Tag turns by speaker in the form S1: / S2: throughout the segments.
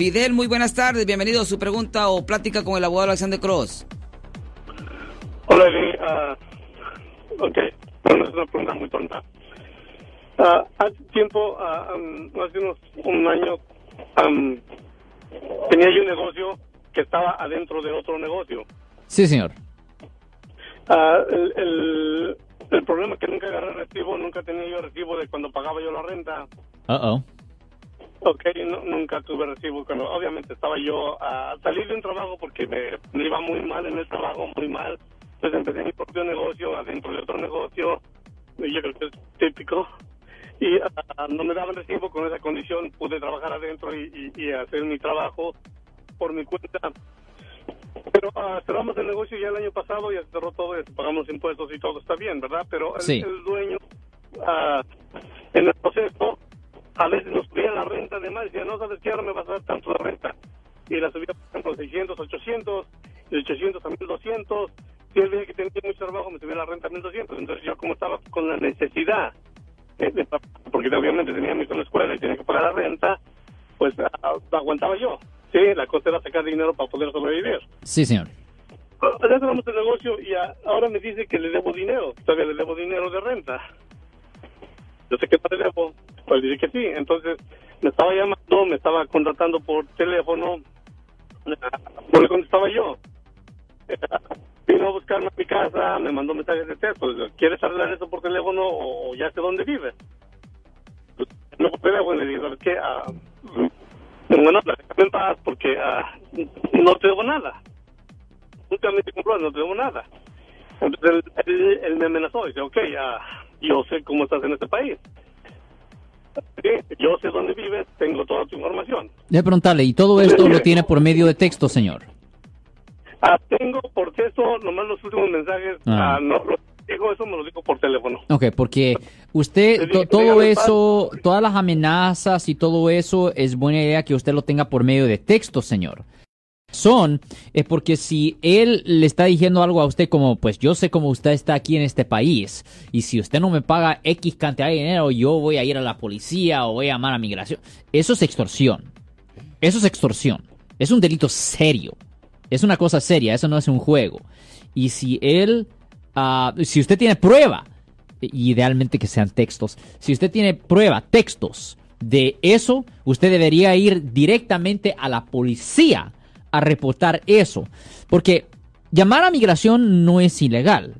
S1: Fidel, muy buenas tardes. Bienvenido a su pregunta o plática con el abogado Alexander Cross.
S2: Hola, uh, ok, bueno, es una pregunta muy tonta. Uh, hace tiempo, uh, um, hace unos un año, um, tenía yo un negocio que estaba adentro de otro negocio.
S3: Sí, señor.
S2: el, el, el, problema es que nunca agarré recibo, nunca tenía yo recibo de cuando pagaba yo la renta.
S3: Uh
S2: Ok, nunca tuve recibo. Cuando, obviamente estaba yo a salir de un trabajo porque me, me, iba muy mal en el trabajo, muy mal. Pues empecé mi propio negocio adentro de otro negocio. Y yo creo que es típico. Y ah, no me daban recibo con esa condición. Pude trabajar adentro y, y, hacer mi trabajo por mi cuenta. Pero uh, cerramos el negocio ya el año pasado, ya se cerró todo, pagamos impuestos y todo está bien, ¿verdad? Pero el,
S3: sí.
S2: el dueño, uh, en el proceso, a veces nos renta de más, decía, no sabes qué, ahora me vas a dar tanto la renta. Y la subía, por ejemplo, 600, 800, de 800 a 1200. Si él veía que tenía mucho trabajo, me subía la renta a 1200. Entonces yo como estaba con la necesidad, de, porque obviamente tenía mi la escuela y tenía que pagar la renta, pues uh, aguantaba yo. Sí, la cosa era sacar dinero para poder sobrevivir.
S3: Sí, señor.
S2: Ya cerramos el negocio y a, ahora me dice que le debo dinero. Todavía le debo dinero de renta. Yo sé que no le debo, pues dice que sí. Entonces me estaba llamando, me estaba contratando por teléfono. No le contestaba yo. Vino a buscarme a mi casa, me mandó mensajes de texto. ¿Quieres arreglar eso por teléfono o ya sé dónde vive? No por teléfono, le digo, ¿sabes qué? Uh, bueno, déjame en paz porque uh, no te debo nada. Nunca me compró, no te debo nada. Entonces él, él, me amenazó, dice, ok, uh, yo sé cómo estás en este país. Sí, yo sé dónde vives, tengo toda tu información.
S3: Déjame preguntarle, ¿y todo esto lo tiene por medio de texto, señor?
S2: Ah, tengo por texto, nomás los últimos mensajes, ah. Ah, no, digo eso, me lo digo por teléfono.
S3: Ok, porque usted, to, todo eso, todas las amenazas y todo eso, es buena idea que usted lo tenga por medio de texto, señor. Son, es porque si él le está diciendo algo a usted como, pues yo sé cómo usted está aquí en este país, y si usted no me paga X cantidad de dinero, yo voy a ir a la policía o voy a llamar a migración. Eso es extorsión. Eso es extorsión. Es un delito serio. Es una cosa seria, eso no es un juego. Y si él, uh, si usted tiene prueba, idealmente que sean textos, si usted tiene prueba, textos de eso, usted debería ir directamente a la policía a reportar eso. Porque llamar a migración no es ilegal,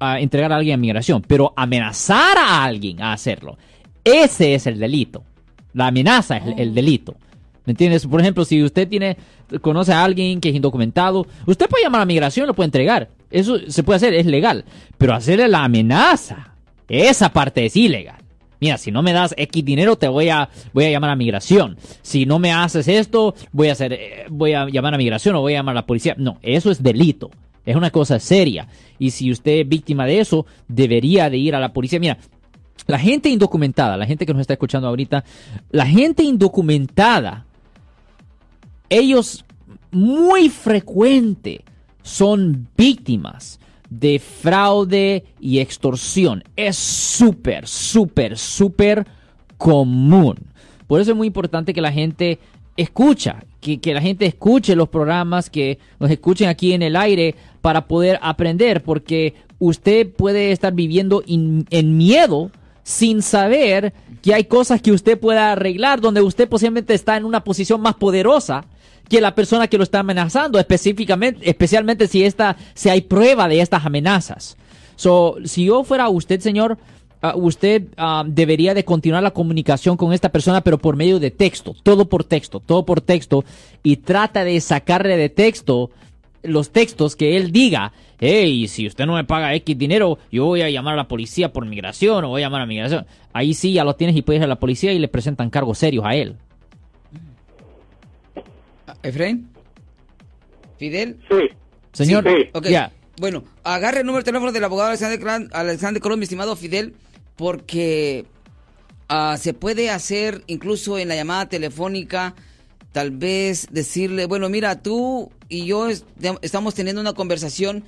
S3: a entregar a alguien a migración, pero amenazar a alguien a hacerlo, ese es el delito. La amenaza es el, el delito. ¿Me entiendes? Por ejemplo, si usted tiene, conoce a alguien que es indocumentado, usted puede llamar a migración, lo puede entregar. Eso se puede hacer, es legal. Pero hacerle la amenaza, esa parte es ilegal. Mira, si no me das X dinero, te voy a, voy a llamar a migración. Si no me haces esto, voy a hacer, voy a llamar a migración o voy a llamar a la policía. No, eso es delito. Es una cosa seria. Y si usted es víctima de eso, debería de ir a la policía. Mira, la gente indocumentada, la gente que nos está escuchando ahorita, la gente indocumentada, ellos muy frecuente son víctimas de fraude y extorsión. Es súper, súper, súper común. Por eso es muy importante que la gente escucha, que, que, la gente escuche los programas, que nos escuchen aquí en el aire para poder aprender, porque usted puede estar viviendo en miedo sin saber que hay cosas que usted pueda arreglar, donde usted posiblemente está en una posición más poderosa que la persona que lo está amenazando, específicamente, especialmente si esta, si hay prueba de estas amenazas. So, si yo fuera usted, señor, uh, usted uh, debería de continuar la comunicación con esta persona, pero por medio de texto, todo por texto, todo por texto, y trata de sacarle de texto los textos que él diga, hey, si usted no me paga X dinero, yo voy a llamar a la policía por migración o voy a llamar a migración. Ahí sí ya lo tienes y puedes ir a la policía y le presentan cargos serios a él.
S1: Efraín. ¿Fidel?
S2: Sí.
S3: Señor,
S2: sí.
S1: Ok.
S3: ya.
S1: Bueno, agarre el número de teléfono del abogado Alexander, Clan- Alexander Colón, mi estimado Fidel, porque ah, se puede hacer incluso en la llamada telefónica, tal vez decirle, bueno, mira, tú y yo estamos teniendo una conversación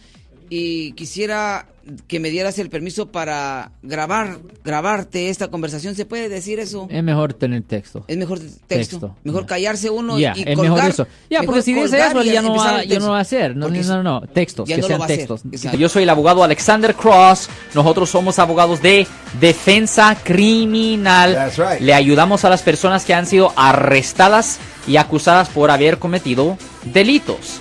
S1: y quisiera que me dieras el permiso para grabar, grabarte esta conversación. ¿Se puede decir eso?
S4: Es mejor tener texto.
S1: Es mejor texto. Mejor callarse uno
S4: y es mejor eso. Ya, porque si dice eso, ya no, va, ya no va a hacer. No, no, no, textos, que sean textos.
S3: Yo soy el abogado Alexander Cross. Nosotros somos abogados de defensa criminal. Le ayudamos a las personas que han sido arrestadas y acusadas por haber cometido delitos